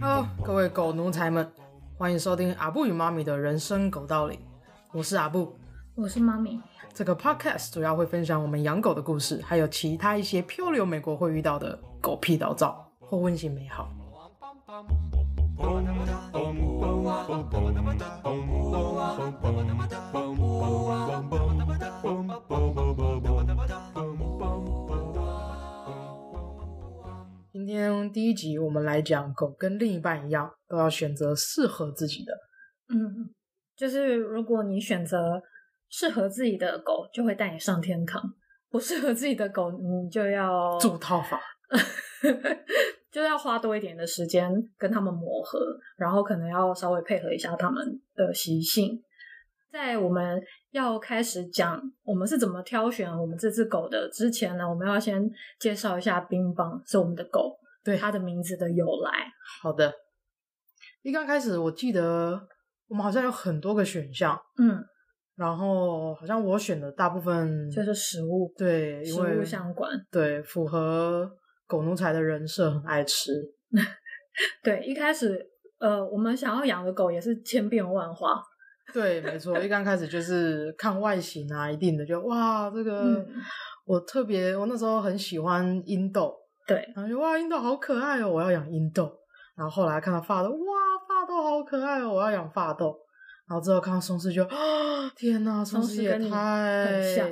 好，各位狗奴才们，欢迎收听阿布与妈咪的人生狗道理。我是阿布，我是妈咪。这个 podcast 主要会分享我们养狗的故事，还有其他一些漂流美国会遇到的狗屁倒灶或温馨美好。今天第一集，我们来讲狗跟另一半一样，都要选择适合自己的。嗯，就是如果你选择。适合自己的狗就会带你上天堂，不适合自己的狗，你就要住套房，就要花多一点的时间跟他们磨合，然后可能要稍微配合一下他们的习性。在我们要开始讲我们是怎么挑选我们这只狗的之前呢，我们要先介绍一下冰棒是我们的狗，对它的名字的由来。好的，一刚开始我记得我们好像有很多个选项，嗯。然后好像我选的大部分就是食物，对，食物相关，对，符合狗奴才的人设，很爱吃。对，一开始呃，我们想要养的狗也是千变万化。对，没错，一刚开始就是看外形啊，一定的就哇，这个、嗯、我特别，我那时候很喜欢英斗，对，然后就哇，英斗好可爱哦，我要养英斗。然后后来看到发豆，哇，发豆好可爱哦，我要养发豆。然后之后看到松狮就啊，天哪，松狮也太像，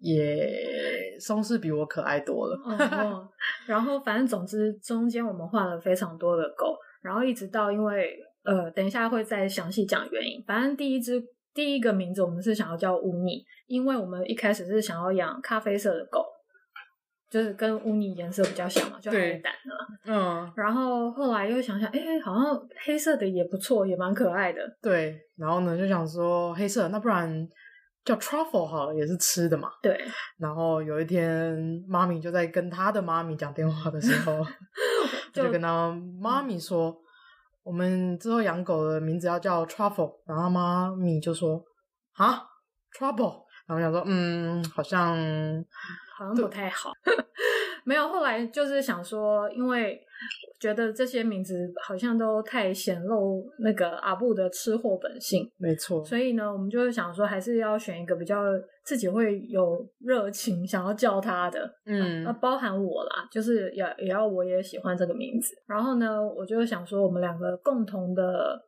也松狮比我可爱多了。哦，然后反正总之中间我们换了非常多的狗，然后一直到因为呃，等一下会再详细讲原因。反正第一只第一个名字我们是想要叫乌尼，因为我们一开始是想要养咖啡色的狗。就是跟乌尼颜色比较像嘛，就黑胆的。嗯，然后后来又想想，哎、欸，好像黑色的也不错，也蛮可爱的。对，然后呢就想说黑色，那不然叫 truffle 好了，也是吃的嘛。对。然后有一天，妈咪就在跟他的妈咪讲电话的时候，就，就跟他妈咪说，嗯、我们之后养狗的名字要叫 truffle。然后妈咪就说啊，trouble。然后我想说，嗯，好像。好像不太好，没有。后来就是想说，因为觉得这些名字好像都太显露那个阿布的吃货本性，没错。所以呢，我们就是想说，还是要选一个比较自己会有热情想要叫他的，嗯，啊，包含我啦，就是也也要我也喜欢这个名字。然后呢，我就想说，我们两个共同的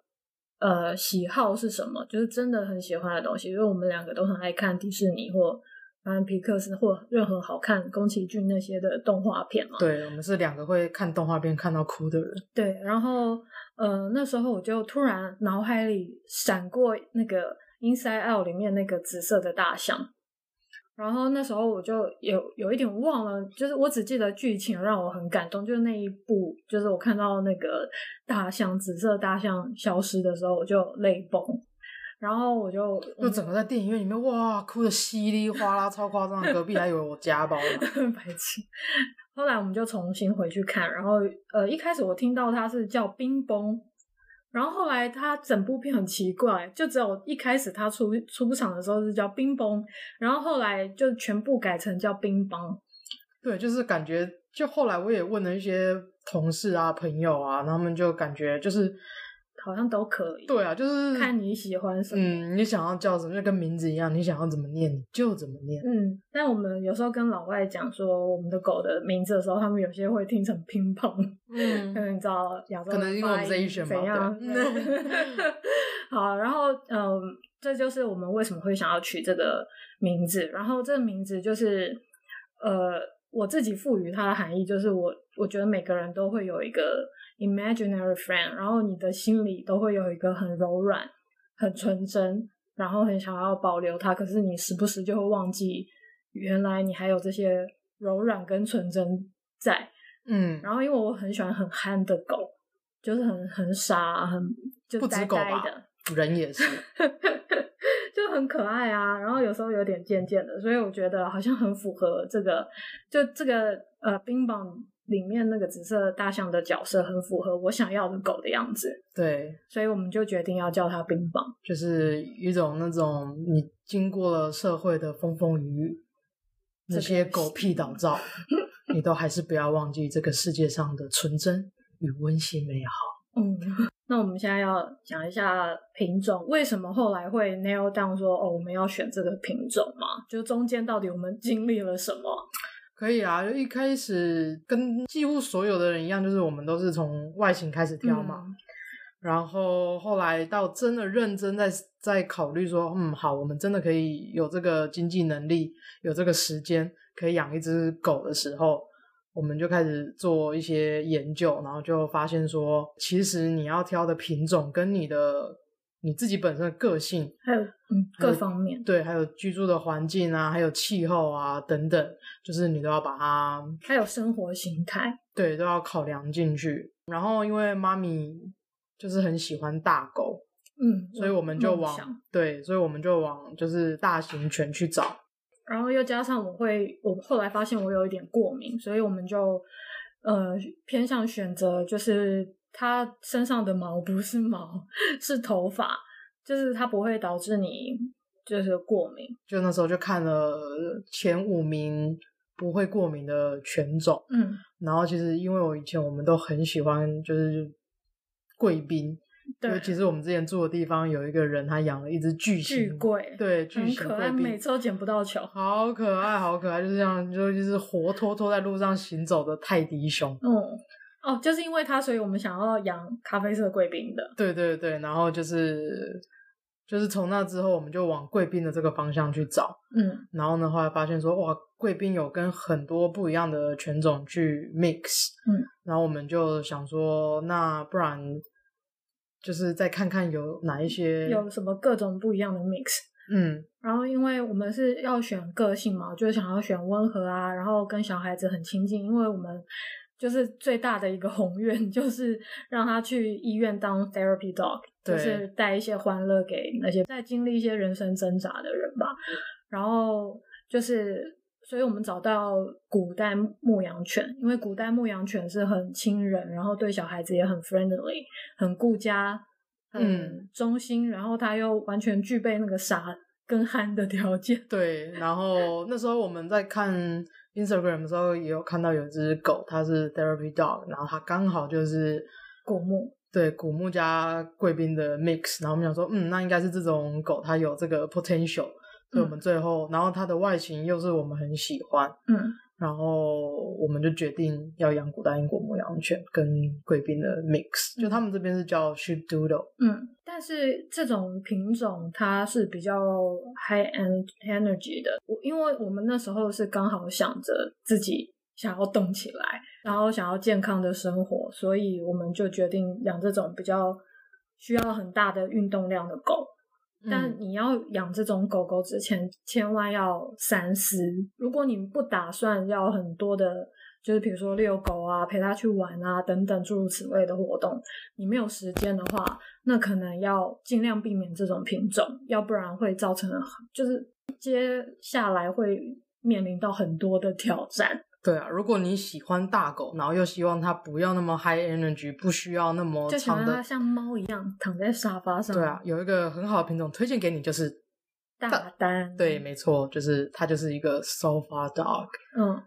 呃喜好是什么？就是真的很喜欢的东西，因为我们两个都很爱看迪士尼或。反正皮克斯或任何好看宫崎骏那些的动画片嘛，对，我们是两个会看动画片看到哭的人。对，然后呃那时候我就突然脑海里闪过那个《Inside Out》里面那个紫色的大象，然后那时候我就有有一点忘了，就是我只记得剧情让我很感动，就是那一部，就是我看到那个大象紫色大象消失的时候，我就泪崩。然后我就就整个在电影院里面哇，哭得稀里哗啦，超夸张，隔壁还以为我家暴了，白痴。后来我们就重新回去看，然后呃，一开始我听到他是叫冰崩，然后后来他整部片很奇怪，就只有一开始他出出场的时候是叫冰崩，然后后来就全部改成叫冰崩。对，就是感觉，就后来我也问了一些同事啊、朋友啊，他们就感觉就是。好像都可以。对啊，就是看你喜欢什么。嗯，你想要叫什么，就跟名字一样，你想要怎么念，你就怎么念。嗯，但我们有时候跟老外讲说我们的狗的名字的时候，他们有些会听成乒乓。嗯，可 能你知道亚洲可能因为我们这一选怎样？好，然后嗯，这就是我们为什么会想要取这个名字。然后这个名字就是呃，我自己赋予它的含义，就是我我觉得每个人都会有一个。Imaginary friend，然后你的心里都会有一个很柔软、很纯真，然后很想要保留它。可是你时不时就会忘记，原来你还有这些柔软跟纯真在。嗯，然后因为我很喜欢很憨的狗，就是很很傻、很就呆呆的，人也是，就很可爱啊。然后有时候有点贱贱的，所以我觉得好像很符合这个，就这个呃，冰棒。里面那个紫色大象的角色很符合我想要的狗的样子，对，所以我们就决定要叫它冰棒，就是一种那种你经过了社会的风风雨雨，那些狗屁倒灶，你都还是不要忘记这个世界上的纯真与温馨美好。嗯，那我们现在要讲一下品种，为什么后来会 nail down 说哦，我们要选这个品种嘛？就中间到底我们经历了什么？可以啊，就一开始跟几乎所有的人一样，就是我们都是从外形开始挑嘛，嗯、然后后来到真的认真在在考虑说，嗯，好，我们真的可以有这个经济能力，有这个时间可以养一只狗的时候，我们就开始做一些研究，然后就发现说，其实你要挑的品种跟你的。你自己本身的个性，还有嗯各方面，对，还有居住的环境啊，还有气候啊等等，就是你都要把它，还有生活形态，对，都要考量进去。然后因为妈咪就是很喜欢大狗，嗯，所以我们就往对，所以我们就往就是大型犬去找。然后又加上我会，我后来发现我有一点过敏，所以我们就呃偏向选择就是。它身上的毛不是毛，是头发，就是它不会导致你就是过敏。就那时候就看了前五名不会过敏的犬种，嗯，然后其实因为我以前我们都很喜欢就是贵宾，对，其实我们之前住的地方有一个人他养了一只巨型巨贵，对，巨型贵宾，很可爱，每次都捡不到球，好可爱，好可爱，就是这样，就就是活脱脱在路上行走的泰迪熊，嗯。哦，就是因为它，所以我们想要养咖啡色贵宾的。对对对，然后就是就是从那之后，我们就往贵宾的这个方向去找。嗯，然后呢，后来发现说，哇，贵宾有跟很多不一样的犬种去 mix。嗯，然后我们就想说，那不然就是再看看有哪一些有什么各种不一样的 mix。嗯，然后因为我们是要选个性嘛，就是想要选温和啊，然后跟小孩子很亲近，因为我们。就是最大的一个 宏愿，就是让他去医院当 therapy dog，就是带一些欢乐给那些在经历一些人生挣扎的人吧。然后就是，所以我们找到古代牧羊犬，因为古代牧羊犬是很亲人，然后对小孩子也很 friendly，很顾家，很忠心，嗯，然后他又完全具备那个傻跟憨的条件。对，然后那时候我们在看。Instagram 的时候也有看到有只狗，它是 Therapy Dog，然后它刚好就是古木，对，古木加贵宾的 mix，然后我们想说，嗯，那应该是这种狗，它有这个 potential，所以我们最后，嗯、然后它的外形又是我们很喜欢，嗯。然后我们就决定要养古代英国牧羊犬跟贵宾的 mix，就他们这边是叫 Sheepdoodle。嗯，但是这种品种它是比较 high end energy 的。我因为我们那时候是刚好想着自己想要动起来，然后想要健康的生活，所以我们就决定养这种比较需要很大的运动量的狗。但你要养这种狗狗之前，千万要三思。如果你不打算要很多的，就是比如说遛狗啊、陪它去玩啊等等诸如此类的活动，你没有时间的话，那可能要尽量避免这种品种，要不然会造成就是接下来会面临到很多的挑战。对啊，如果你喜欢大狗，然后又希望它不要那么 high energy，不需要那么长的，就想让它像猫一样躺在沙发上。对啊，有一个很好的品种推荐给你，就是大丹。对，没错，就是它就是一个 sofa dog。嗯，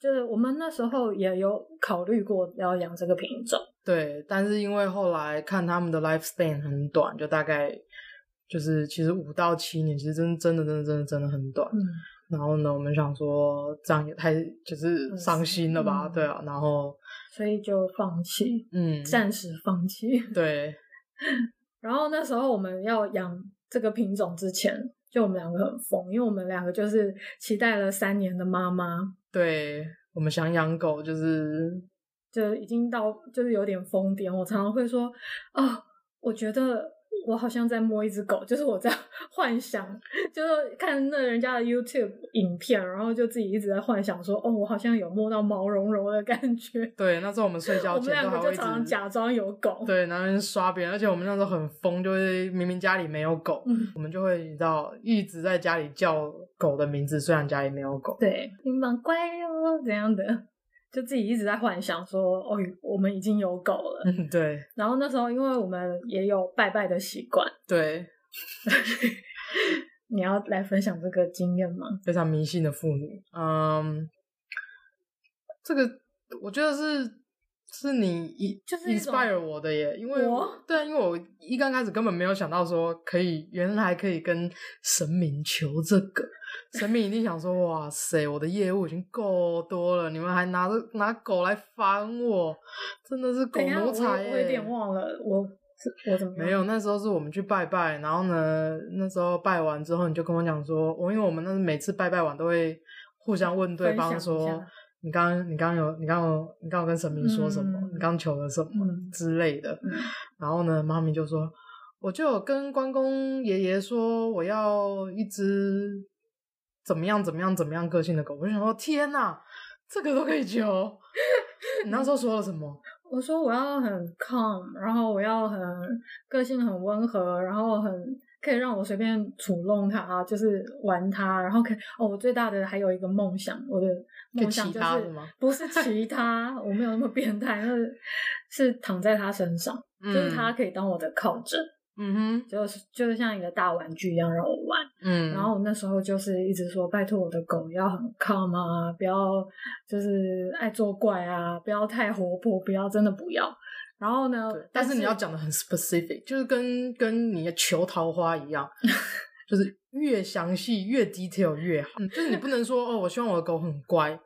就是我们那时候也有考虑过要养这个品种。对，但是因为后来看他们的 lifespan 很短，就大概就是其实五到七年，其实真真的真的真的真的很短。嗯。然后呢，我们想说这样也太就是伤心了吧？嗯、对啊，然后所以就放弃，嗯，暂时放弃。对。然后那时候我们要养这个品种之前，就我们两个很疯，因为我们两个就是期待了三年的妈妈。对，我们想养狗，就是就已经到就是有点疯癫。我常常会说啊、哦，我觉得。我好像在摸一只狗，就是我在 幻想，就是看那人家的 YouTube 影片，然后就自己一直在幻想说，哦，我好像有摸到毛茸茸的感觉。对，那时候我们睡觉前都还会，我们两个就常常假装有狗。对，然后刷别人，而且我们那时候很疯，就是明明家里没有狗，嗯、我们就会你知道一直在家里叫狗的名字，虽然家里没有狗。对，冰棒乖哦，怎样的？就自己一直在幻想说，哦，我们已经有狗了。嗯，对。然后那时候，因为我们也有拜拜的习惯，对。你要来分享这个经验吗？非常迷信的妇女，嗯，这个我觉得是是你一就是 inspire 我的耶，因为对啊，因为我一刚开始根本没有想到说可以，原来可以跟神明求这个。神明一定想说：“哇塞，我的业务已经够多了，你们还拿着拿狗来烦我，真的是狗奴才。”我有点忘了，我我怎么没有？那时候是我们去拜拜，然后呢，那时候拜完之后，你就跟我讲说：“我因为我们那每次拜拜完都会互相问对方说，你刚你刚有你刚有你刚有跟神明说什么？嗯、你刚求了什么、嗯、之类的。嗯”然后呢，妈咪就说：“我就有跟关公爷爷说，我要一只。”怎么样？怎么样？怎么样？个性的狗，我就想说，天哪，这个都可以求。你那时候说了什么？我说我要很 calm，然后我要很个性很温和，然后很可以让我随便触弄它，就是玩它，然后可以哦。我最大的还有一个梦想，我的梦想就是是 不是其他，我没有那么变态，是是躺在他身上，嗯、就是他可以当我的靠枕。嗯哼，就是就是像一个大玩具一样让我玩，嗯，然后我那时候就是一直说，拜托我的狗要很 calm 啊，不要就是爱作怪啊，不要太活泼，不要真的不要。然后呢，但是，但是你要讲的很 specific，就是跟跟你的求桃花一样，就是越详细越 detail 越好。就是你不能说哦，我希望我的狗很乖，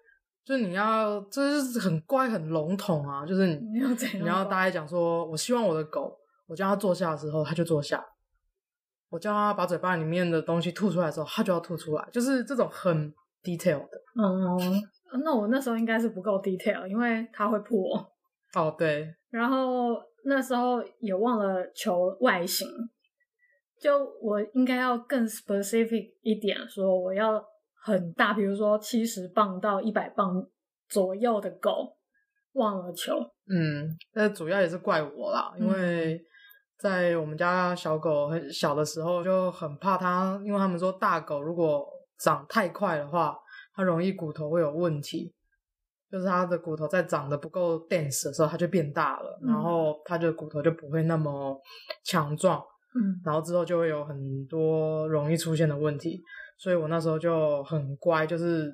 就是你要就是很乖很笼统啊，就是你你要怎样？你要大概讲说，我希望我的狗。我叫它坐下的时候，它就坐下；我叫它把嘴巴里面的东西吐出来的时候，它就要吐出来。就是这种很 detail 的。嗯，那我那时候应该是不够 detail，因为它会破。哦，对。然后那时候也忘了求外形，就我应该要更 specific 一点，说我要很大，比如说七十磅到一百磅左右的狗，忘了球。嗯，那主要也是怪我啦，因为。嗯在我们家小狗很小的时候，就很怕它，因为他们说大狗如果长太快的话，它容易骨头会有问题，就是它的骨头在长得不够 dense 的时候，它就变大了，嗯、然后它的骨头就不会那么强壮，嗯，然后之后就会有很多容易出现的问题，所以我那时候就很乖，就是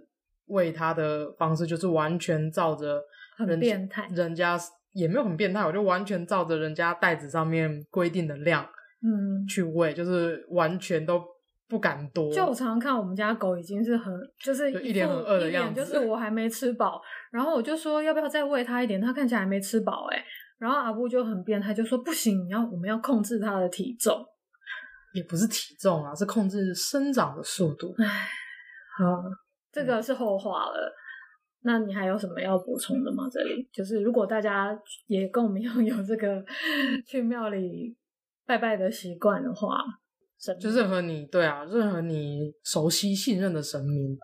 喂它的方式就是完全照着人很变态人家。也没有很变态，我就完全照着人家袋子上面规定的量，嗯，去喂，就是完全都不敢多。就我常常看我们家狗已经是很，就是一脸很饿的样子，就是我还没吃饱，然后我就说要不要再喂它一点，它看起来还没吃饱，哎，然后阿布就很变态，就说不行，你要我们要控制它的体重，也不是体重啊，是控制生长的速度。唉，好，这个是后话了。那你还有什么要补充的吗？这里就是，如果大家也跟我们一样有这个去庙里拜拜的习惯的话，就任何你对啊，任何你熟悉信任的神明，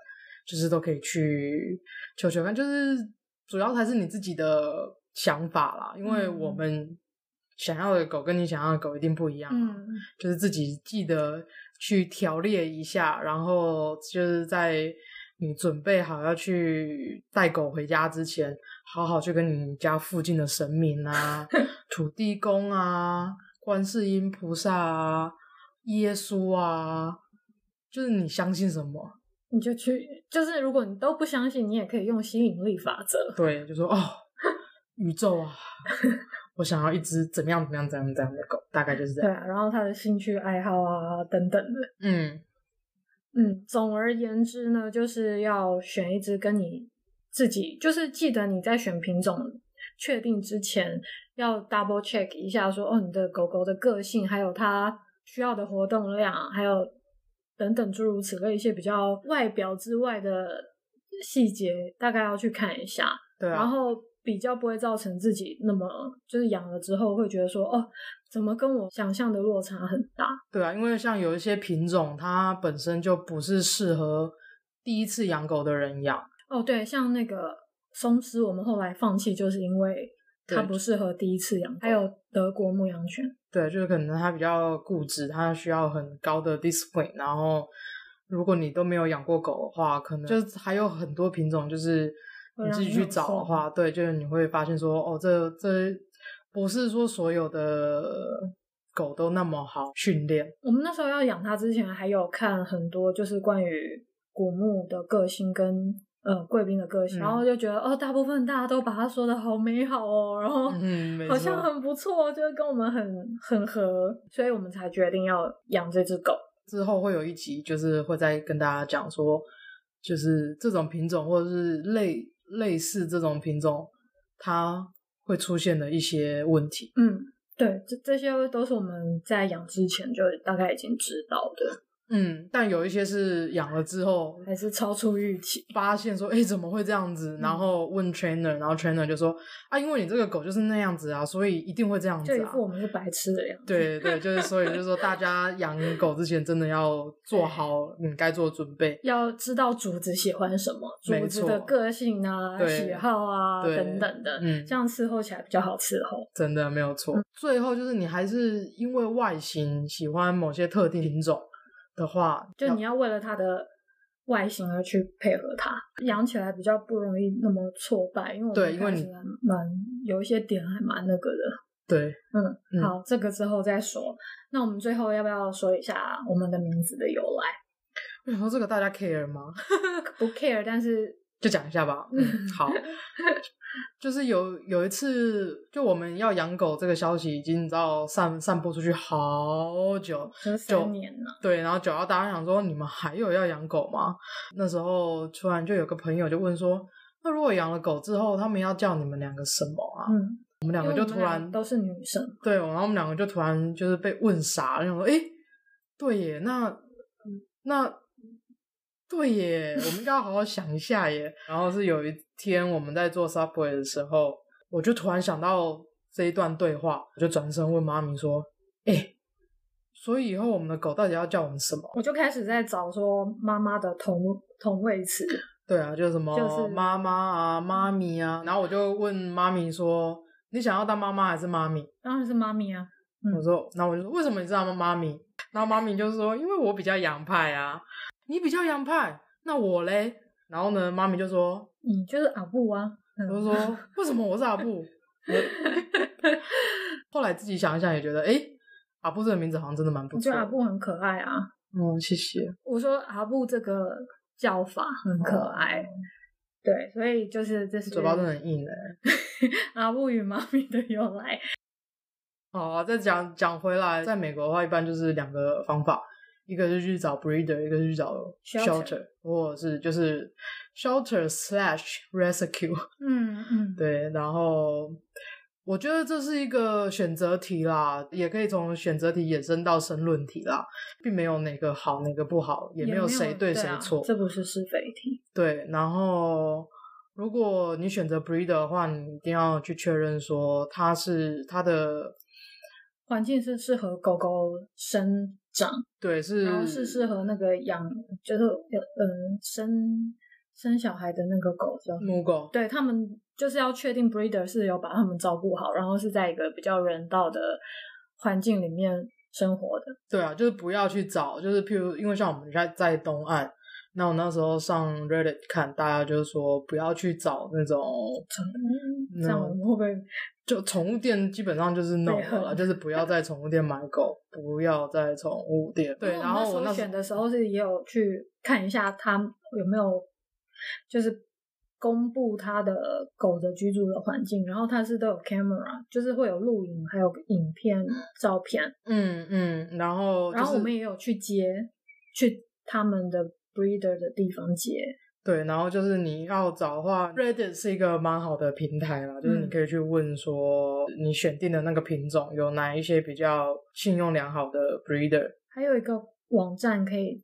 就是都可以去求求看。就是主要还是你自己的想法啦，因为我们想要的狗跟你想要的狗一定不一样，嗯，就是自己记得去调列一下，然后就是在。你准备好要去带狗回家之前，好好去跟你家附近的神明啊、土地公啊、观世音菩萨啊、耶稣啊，就是你相信什么，你就去。就是如果你都不相信，你也可以用吸引力法则。对，就说哦，宇宙啊，我想要一只怎么样怎么样怎样怎样的狗，大概就是这样。对啊，然后他的兴趣爱好啊等等的，嗯。嗯，总而言之呢，就是要选一只跟你自己，就是记得你在选品种确定之前，要 double check 一下说，说哦，你的狗狗的个性，还有它需要的活动量，还有等等诸如此类一些比较外表之外的细节，大概要去看一下。对啊，然后。比较不会造成自己那么就是养了之后会觉得说哦，怎么跟我想象的落差很大？对啊，因为像有一些品种，它本身就不是适合第一次养狗的人养。哦，对，像那个松狮，我们后来放弃就是因为它不适合第一次养。还有德国牧羊犬，对，就是可能它比较固执，它需要很高的 discipline。然后如果你都没有养过狗的话，可能就是还有很多品种就是。你自己去找的话，对，就是你会发现说，哦，这这不是说所有的狗都那么好训练。我们那时候要养它之前，还有看很多就是关于古墓的个性跟呃贵宾的个性，嗯、然后就觉得哦，大部分大家都把它说的好美好哦，然后好像很不错，就是跟我们很很合，所以我们才决定要养这只狗。之后会有一集，就是会再跟大家讲说，就是这种品种或者是类。类似这种品种，它会出现的一些问题。嗯，对，这这些都是我们在养之前就大概已经知道的。嗯，但有一些是养了之后还是超出预期，发现说，哎、欸，怎么会这样子？然后问 trainer，然后 trainer 就说，啊，因为你这个狗就是那样子啊，所以一定会这样子、啊。就一副我们是白痴的样子。对对，就是所以就是说，大家 养狗之前真的要做好你该做的准备，要知道主子喜欢什么，主子的个性啊、喜好啊等等的，嗯，这样伺候起来比较好伺候。真的没有错。嗯、最后就是你还是因为外形喜欢某些特定品种。的话，就你要为了它的外形而去配合它，养起来比较不容易那么挫败，因为我们开始蛮有一些点还蛮那个的。对，嗯，嗯好，这个之后再说。那我们最后要不要说一下我们的名字的由来？我想说这个大家 care 吗？不 care，但是就讲一下吧。嗯，好。就是有有一次，就我们要养狗这个消息已经你知道散散播出去好久，三年了。对，然后九幺大家想说，你们还有要养狗吗？那时候突然就有个朋友就问说，那如果养了狗之后，他们要叫你们两个什么啊？嗯，我们两个就突然都是女生，对，然后我们两个就突然就是被问傻了，诶，对耶，那那。对耶，我们应该要好好想一下耶。然后是有一天我们在做 Subway 的时候，我就突然想到这一段对话，我就转身问妈咪说：“哎，所以以后我们的狗到底要叫我们什么？”我就开始在找说妈妈的同同位词。对啊，就什么就是妈妈啊、妈咪啊。然后我就问妈咪说：“你想要当妈妈还是妈咪？”当然是妈咪啊。嗯、我说：“那我就说为什么你知道吗？妈咪？”然后妈咪就说：“因为我比较洋派啊。”你比较洋派，那我嘞？然后呢，妈咪就说：“你就是阿布啊。”我就说：“为什么我是阿布？” 后来自己想一想，也觉得，哎，阿布这个名字好像真的蛮不错。我觉得阿布很可爱啊。嗯，谢谢。我说阿布这个叫法很可爱，哦、对，所以就是这是嘴巴真的很硬的。阿布与妈咪的由来。好啊，再讲讲回来，在美国的话，一般就是两个方法。一个是去找 breeder，一个是去找 shelter，或者是就是 shelter slash rescue。嗯嗯，对。然后我觉得这是一个选择题啦，也可以从选择题衍生到申论题啦，并没有哪个好，哪个不好，也没有谁对谁错。这不是是非题。对。然后如果你选择 breeder 的话，你一定要去确认说它是它的环境是适合狗狗生。长对是，然后是适合那个养，就是嗯生生小孩的那个狗叫母狗，对他们就是要确定 breeder 是有把他们照顾好，然后是在一个比较人道的环境里面生活的。对啊，就是不要去找，就是譬如因为像我们在在东岸，那我那时候上 Reddit 看，大家就是说不要去找那种，嗯、这样我们会不会？就宠物店基本上就是 no 了，就是不要在宠物店买狗，不要在宠物店。对，然后我那选的时候是也有去看一下它有没有，就是公布他的狗的居住的环境，然后他是都有 camera，就是会有录影，还有影片、照片。嗯嗯，然后、就是、然后我们也有去接，去他们的 breeder 的地方接。对，然后就是你要找的话，Reddit 是一个蛮好的平台啦，就是你可以去问说，你选定的那个品种有哪一些比较信用良好的 breeder，还有一个网站可以，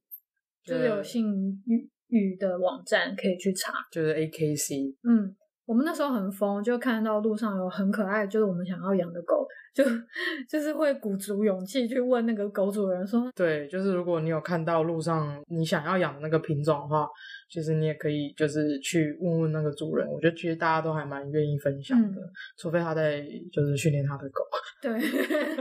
就是有信誉誉的网站可以去查，就是 AKC。嗯，我们那时候很疯，就看到路上有很可爱，就是我们想要养的狗，就就是会鼓足勇气去问那个狗主人说，对，就是如果你有看到路上你想要养的那个品种的话。其实你也可以，就是去问问那个主人。我觉得其实大家都还蛮愿意分享的，嗯、除非他在就是训练他的狗。对，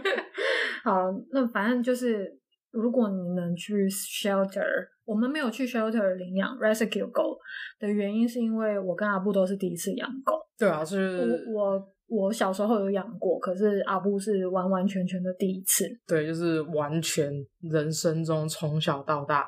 好，那反正就是如果你能去 shelter，我们没有去 shelter 领养 rescue 狗的原因，是因为我跟阿布都是第一次养狗。对啊，是我我我小时候有养过，可是阿布是完完全全的第一次。对，就是完全人生中从小到大，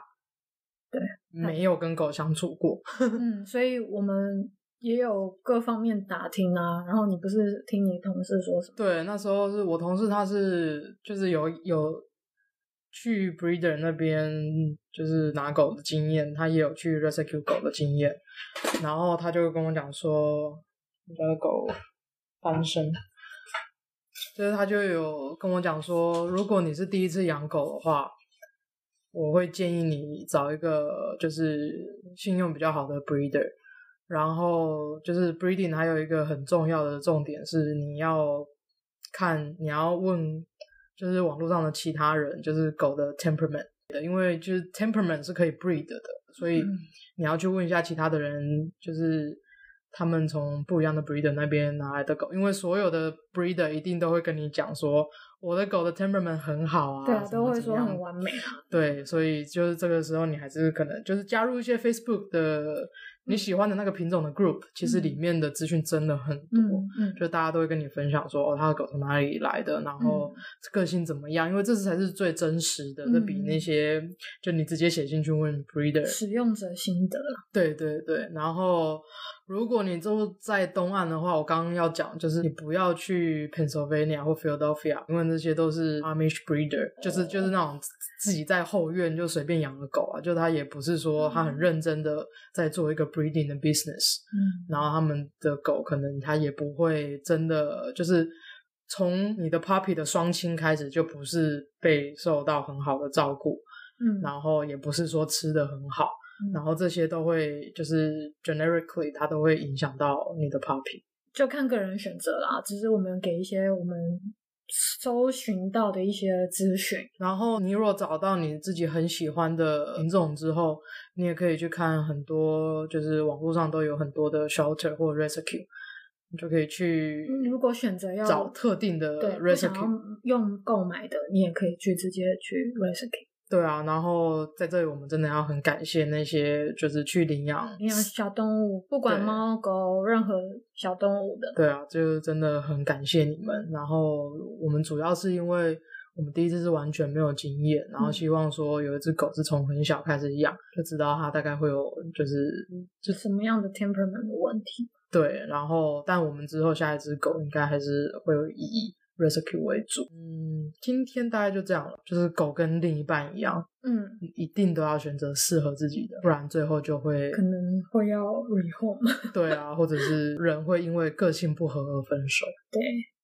对，没有跟狗相处过。嗯，所以我们也有各方面打听啊。然后你不是听你同事说什么？对，那时候是我同事，他是就是有有。去 breeder 那边就是拿狗的经验，他也有去 rescue 狗的经验，然后他就跟我讲说，你家的狗翻身，就是他就有跟我讲说，如果你是第一次养狗的话，我会建议你找一个就是信用比较好的 breeder，然后就是 breeding 还有一个很重要的重点是你要看你要问。就是网络上的其他人，就是狗的 temperament 的，因为就是 temperament 是可以 breed 的，所以你要去问一下其他的人，就是他们从不一样的 breeder 那边拿来的狗，因为所有的 breeder 一定都会跟你讲说，我的狗的 temperament 很好啊，对啊，都会说很完美啊，对，所以就是这个时候你还是可能就是加入一些 Facebook 的。你喜欢的那个品种的 group，其实里面的资讯真的很多，就大家都会跟你分享说，哦，他的狗从哪里来的，然后个性怎么样，因为这才是最真实的，这、嗯、比那些就你直接写进去问 breeder 使用者心得。对对对，然后如果你住在东岸的话，我刚刚要讲就是你不要去 Pennsylvania 或 Philadelphia，因为那些都是 Amish breeder，就是就是那种。自己在后院就随便养的狗啊，就他也不是说他很认真的在做一个 breeding 的 business，嗯，然后他们的狗可能他也不会真的就是从你的 puppy 的双亲开始就不是被受到很好的照顾，嗯，然后也不是说吃的很好，嗯，然后这些都会就是 generically 它都会影响到你的 puppy，就看个人选择啦，只是我们给一些我们。搜寻到的一些资讯，然后你如果找到你自己很喜欢的品种之后，你也可以去看很多，就是网络上都有很多的 shelter 或 rescue，你就可以去。如果选择要找特定的 rescue 用购买的，你也可以去直接去 rescue。对啊，然后在这里我们真的要很感谢那些就是去领养领养小动物，不管猫狗任何小动物的。对啊，就真的很感谢你们。然后我们主要是因为我们第一次是完全没有经验，然后希望说有一只狗是从很小开始养，就知道它大概会有就是就什么样的 temperament 的问题。对，然后但我们之后下一只狗应该还是会有意义。Rescue 为主，嗯，今天大概就这样了。就是狗跟另一半一样，嗯，一定都要选择适合自己的，不然最后就会可能会要 rehome。对啊，或者是人会因为个性不合而分手。对，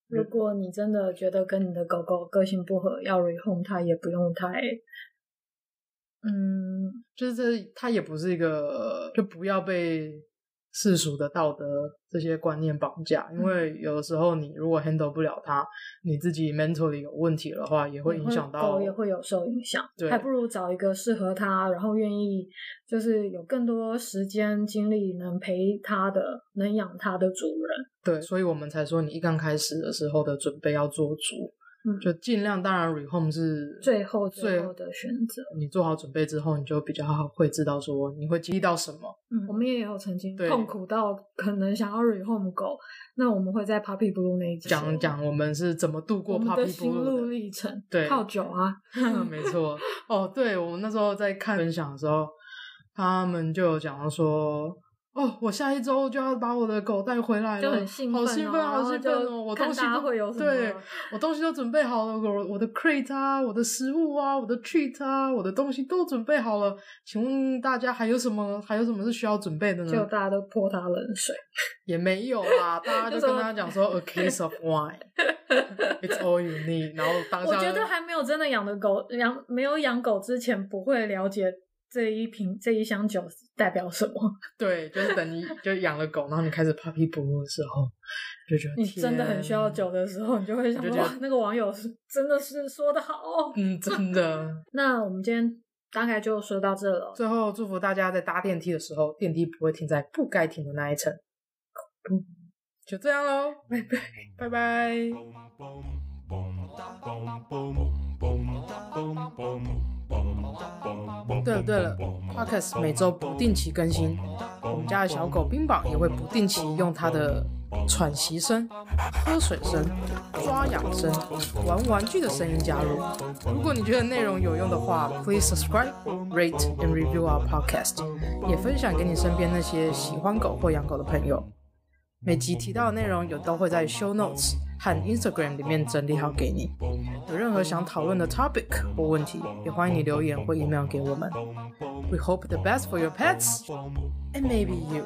如果你真的觉得跟你的狗狗个性不合，要 rehome，它也不用太，嗯，就是这，它也不是一个，就不要被。世俗的道德这些观念绑架，因为有的时候你如果 handle 不了它，你自己 mentally 有问题的话，也会影响到狗，也会有受影响。对，还不如找一个适合它，然后愿意就是有更多时间精力能陪它的、能养它的主人。对，所以我们才说你一刚开始的时候的准备要做足。就尽量，当然，rehome 是最后最后的选择。你做好准备之后，你就比较会知道说你会经历到什么。嗯，我们也有曾经痛苦到可能想要 rehome 狗，那我们会在 Puppy Blue 那一集讲讲我们是怎么度过 Puppy Blue 的心路历程。对，靠酒啊，没错。哦，对，我们那时候在看分享的时候，他们就有讲到说。哦，我下一周就要把我的狗带回来了，就很兴奋，好兴奋，好兴奋哦！我东西都会有什么，对，我东西都准备好了，我我的 crate 啊，我的食物啊，我的 treat 啊，我的东西都准备好了。请问大家还有什么？还有什么是需要准备的呢？就大家都泼他冷水，也没有啦，大家 就跟他讲说 a case of wine，it's all you need。然后当下，我觉得还没有真的养的狗养没有养狗之前不会了解。这一瓶这一箱酒代表什么？对，就是等你就养了狗，然后你开始 puppy blue 的时候，就觉得你真的很需要酒的时候，你就会想说，那个网友是真的是说的好，嗯，真的。那我们今天大概就说到这了。最后祝福大家在搭电梯的时候，电梯不会停在不该停的那一层。嗯，就这样喽，拜拜，拜拜。对了对了，Podcast 每周不定期更新，我们家的小狗冰棒也会不定期用它的喘息声、喝水声、抓痒声、玩玩具的声音加入。如果你觉得内容有用的话，Please subscribe, rate and review our podcast，也分享给你身边那些喜欢狗或养狗的朋友。每集提到的内容有都会在 show notes 和 Instagram 里面整理好给你。有任何想讨论的 topic 或问题，也欢迎你留言或 email 给我们。We hope the best for your pets and maybe you.